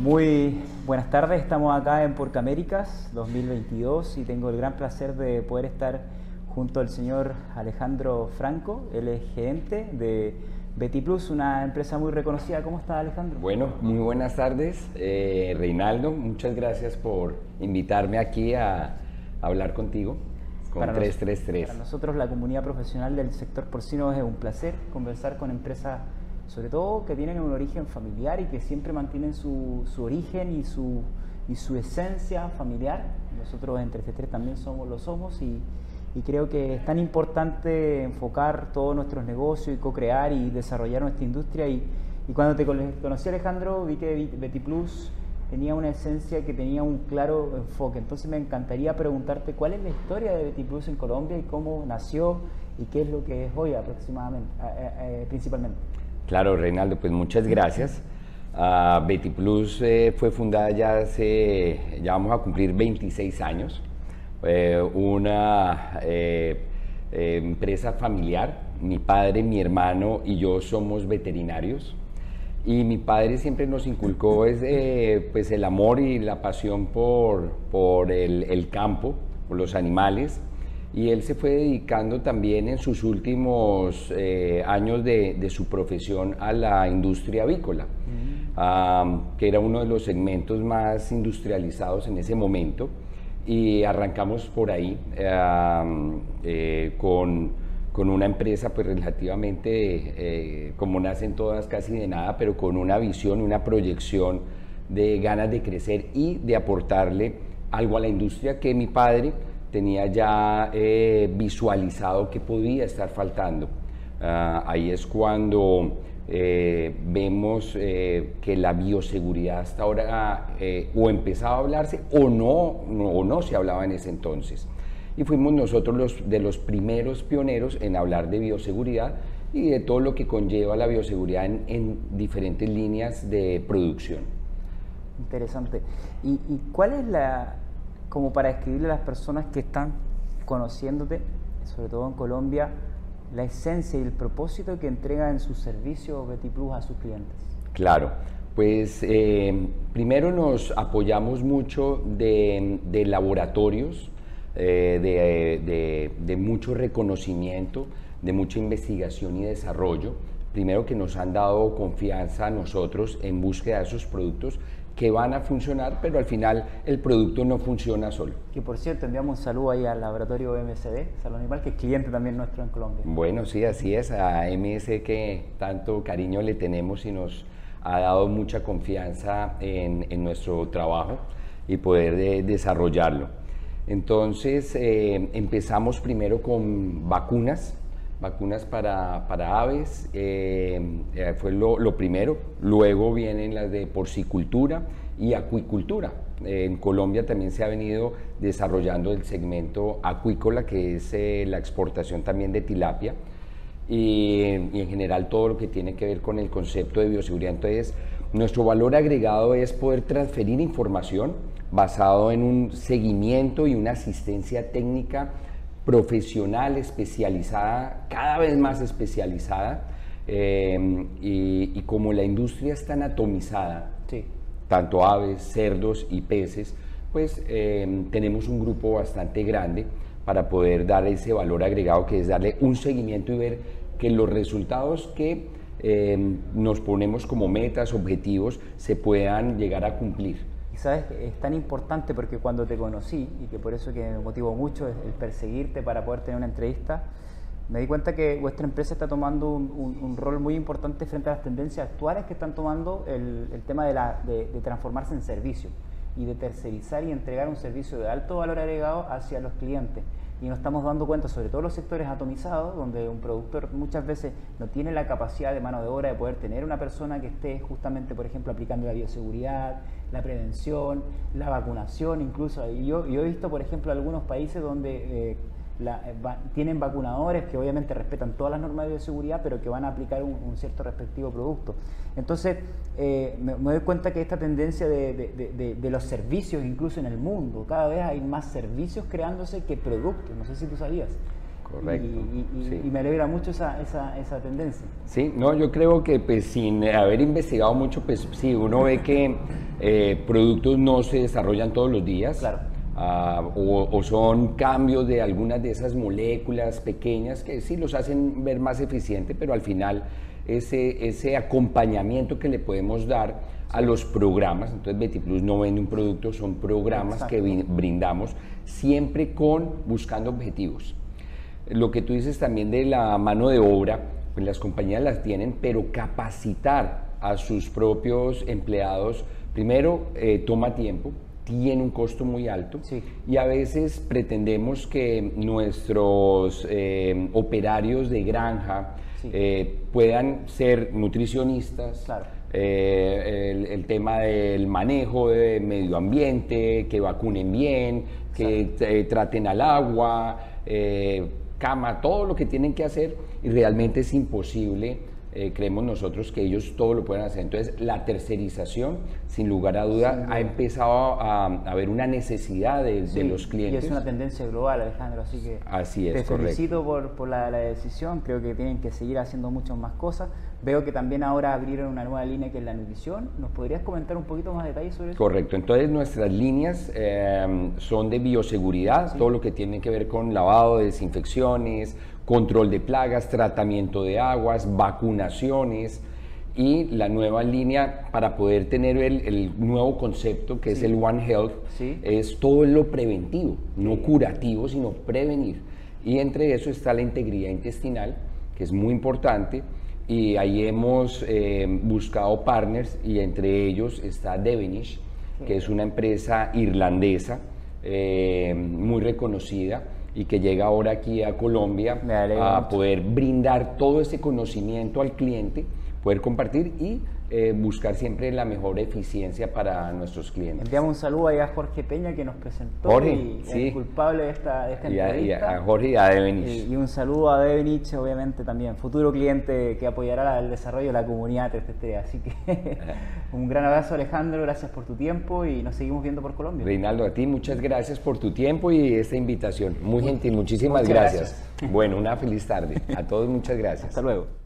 Muy buenas tardes, estamos acá en Porca Américas 2022 y tengo el gran placer de poder estar junto al señor Alejandro Franco, él es gerente de Betty Plus, una empresa muy reconocida. ¿Cómo está Alejandro? Bueno, muy buenas tardes, eh, Reinaldo, muchas gracias por invitarme aquí a, hablar contigo con Para 333. Para nosotros la comunidad profesional del sector porcino es un placer conversar con empresas sobre todo que tienen un origen familiar y que siempre mantienen su, su origen y su, y su esencia familiar. Nosotros en 333 también somos, lo somos y, y creo que es tan importante enfocar todos nuestros negocios y co-crear y desarrollar nuestra industria. Y, y cuando te conocí Alejandro, vi que Betty Plus tenía una esencia que tenía un claro enfoque. Entonces me encantaría preguntarte cuál es la historia de Betty Plus en Colombia y cómo nació y qué es lo que es hoy aproximadamente, eh, principalmente. Claro, Reinaldo, pues muchas gracias. Uh, Betty Plus eh, fue fundada ya hace, ya vamos a cumplir 26 años. Eh, una eh, empresa familiar. Mi padre, mi hermano y yo somos veterinarios. Y mi padre siempre nos inculcó es, pues el amor y la pasión por, por el, el campo, por los animales y él se fue dedicando también en sus últimos eh, años de, de, su profesión a la industria avícola, mm. um, que era uno de los segmentos más industrializados en ese momento. Y arrancamos por ahí um, eh, con, con, una empresa pues relativamente, eh, como nacen todas casi de nada, pero con una visión, una proyección de ganas de crecer y de aportarle algo a la industria que mi padre tenía ya eh, visualizado que podía estar faltando. Uh, ahí es cuando eh, vemos eh, que la bioseguridad hasta ahora eh, o empezaba a hablarse o no, no, o no se hablaba en ese entonces. Y fuimos nosotros los, de los primeros pioneros en hablar de bioseguridad y de todo lo que conlleva la bioseguridad en, en diferentes líneas de producción. Interesante. ¿Y, y cuál es la, como para escribirle a las personas que están conociéndote, sobre todo en Colombia, la esencia y el propósito que entrega en su servicio Betty Plus a sus clientes? Claro, pues eh, primero nos apoyamos mucho de, laboratorios, eh, de, de, de, mucho reconocimiento, de mucha investigación y desarrollo. Primero que nos han dado confianza a nosotros en búsqueda de esos productos que van a funcionar, pero al final el producto no funciona solo. Que por cierto, enviamos un saludo ahí al laboratorio MSD, Salón Animal, que es cliente también nuestro en Colombia. Bueno, sí, así es, a MS que tanto cariño le tenemos y nos ha dado mucha confianza en, en nuestro trabajo y poder de, desarrollarlo. Entonces eh, empezamos primero con vacunas, vacunas para, para aves, eh, fue lo, lo, primero, luego vienen las de porcicultura y acuicultura. En Colombia también se ha venido desarrollando el segmento acuícola, que es eh, la exportación también de tilapia, y, y, en general todo lo que tiene que ver con el concepto de bioseguridad. Entonces, nuestro valor agregado es poder transferir información basado en un seguimiento y una asistencia técnica profesional, especializada, cada vez más especializada, eh, y, y, como la industria está atomizada, sí. tanto aves, cerdos y peces, pues eh, tenemos un grupo bastante grande para poder dar ese valor agregado que es darle un seguimiento y ver que los resultados que eh, nos ponemos como metas, objetivos, se puedan llegar a cumplir sabes, es tan importante porque cuando te conocí, y que por eso que me motivó mucho el perseguirte para poder tener una entrevista, me di cuenta que vuestra empresa está tomando un, rol muy importante frente a las tendencias actuales que están tomando el, tema de, la, de, transformarse en servicio y de tercerizar y entregar un servicio de alto valor agregado hacia los clientes. Y nos estamos dando cuenta, sobre todo los sectores atomizados, donde un productor muchas veces no tiene la capacidad de mano de obra de poder tener una persona que esté justamente, por ejemplo, aplicando la bioseguridad, la prevención, la vacunación incluso. Yo, yo he visto, por ejemplo, algunos países donde eh, la, eh, va, tienen vacunadores que obviamente respetan todas las normas de bioseguridad, pero que van a aplicar un, un cierto respectivo producto. Entonces, eh, me, me, doy cuenta que esta tendencia de, de, de, de, los servicios, incluso en el mundo, cada vez hay más servicios creándose que productos. No sé si tú sabías. Correcto. Y, y, sí. y, me alegra mucho esa, esa, esa, tendencia. Sí, no, yo creo que pues sin haber investigado mucho, pues sí, uno ve que eh, productos no se desarrollan todos los días. Claro. Ah, o, o son cambios de algunas de esas moléculas pequeñas que sí los hacen ver más eficiente, pero al final ese, ese acompañamiento que le podemos dar a los programas, entonces Betty Plus no vende un producto, son programas que Exacto. brindamos siempre con buscando objetivos. Lo que tú dices también de la mano de obra, pues las compañías las tienen, pero capacitar a sus propios empleados, primero eh, toma tiempo, tiene un costo muy alto Sí. y a veces pretendemos que nuestros eh, operarios de granja Sí. eh, puedan ser nutricionistas, Claro. eh, el, el tema del manejo de medio ambiente, que vacunen bien, que traten al agua, cama, todo lo que tienen que hacer y realmente es imposible. Eh, creemos nosotros que ellos todo lo pueden hacer. Entonces, la tercerización, sin lugar a duda, ha empezado a, a haber una necesidad de, los clientes. Y es una tendencia global, Alejandro, así que Así es, te correcto. felicito por, por la, la decisión, creo que tienen que seguir haciendo muchas más cosas. Veo que también ahora abrieron una nueva línea que es la nutrición. ¿Nos podrías comentar un poquito más detalles sobre eso? Correcto, entonces nuestras líneas eh, son de bioseguridad, todo lo que tiene que ver con lavado de desinfecciones, control de plagas, tratamiento de aguas, vacunaciones y la nueva línea para poder tener el, el nuevo concepto que es el One Health, Sí. es todo lo preventivo, no curativo, sino prevenir. Y entre eso está la integridad intestinal, que es muy importante, y ahí hemos eh, buscado partners y entre ellos está Devenish, que es una empresa irlandesa eh, muy reconocida y que llega ahora aquí a Colombia a mucho. poder brindar todo ese conocimiento al cliente, poder compartir y eh, buscar siempre la mejor eficiencia para nuestros clientes. Enviamos un saludo ahí a Jorge Peña que nos presentó Jorge, y sí. el culpable de esta, de esta Y a, y a- entrevista. Jorge y a Devenish. Y, y un saludo a Devenich, obviamente también, futuro cliente que apoyará el desarrollo de la comunidad 333. Así que un gran abrazo Alejandro, gracias por tu tiempo y nos seguimos viendo por Colombia. Reinaldo, a ti muchas gracias por tu tiempo y esta invitación. Muy gentil, muchísimas Muchas gracias. Bueno, una feliz tarde. A todos muchas gracias. Hasta luego.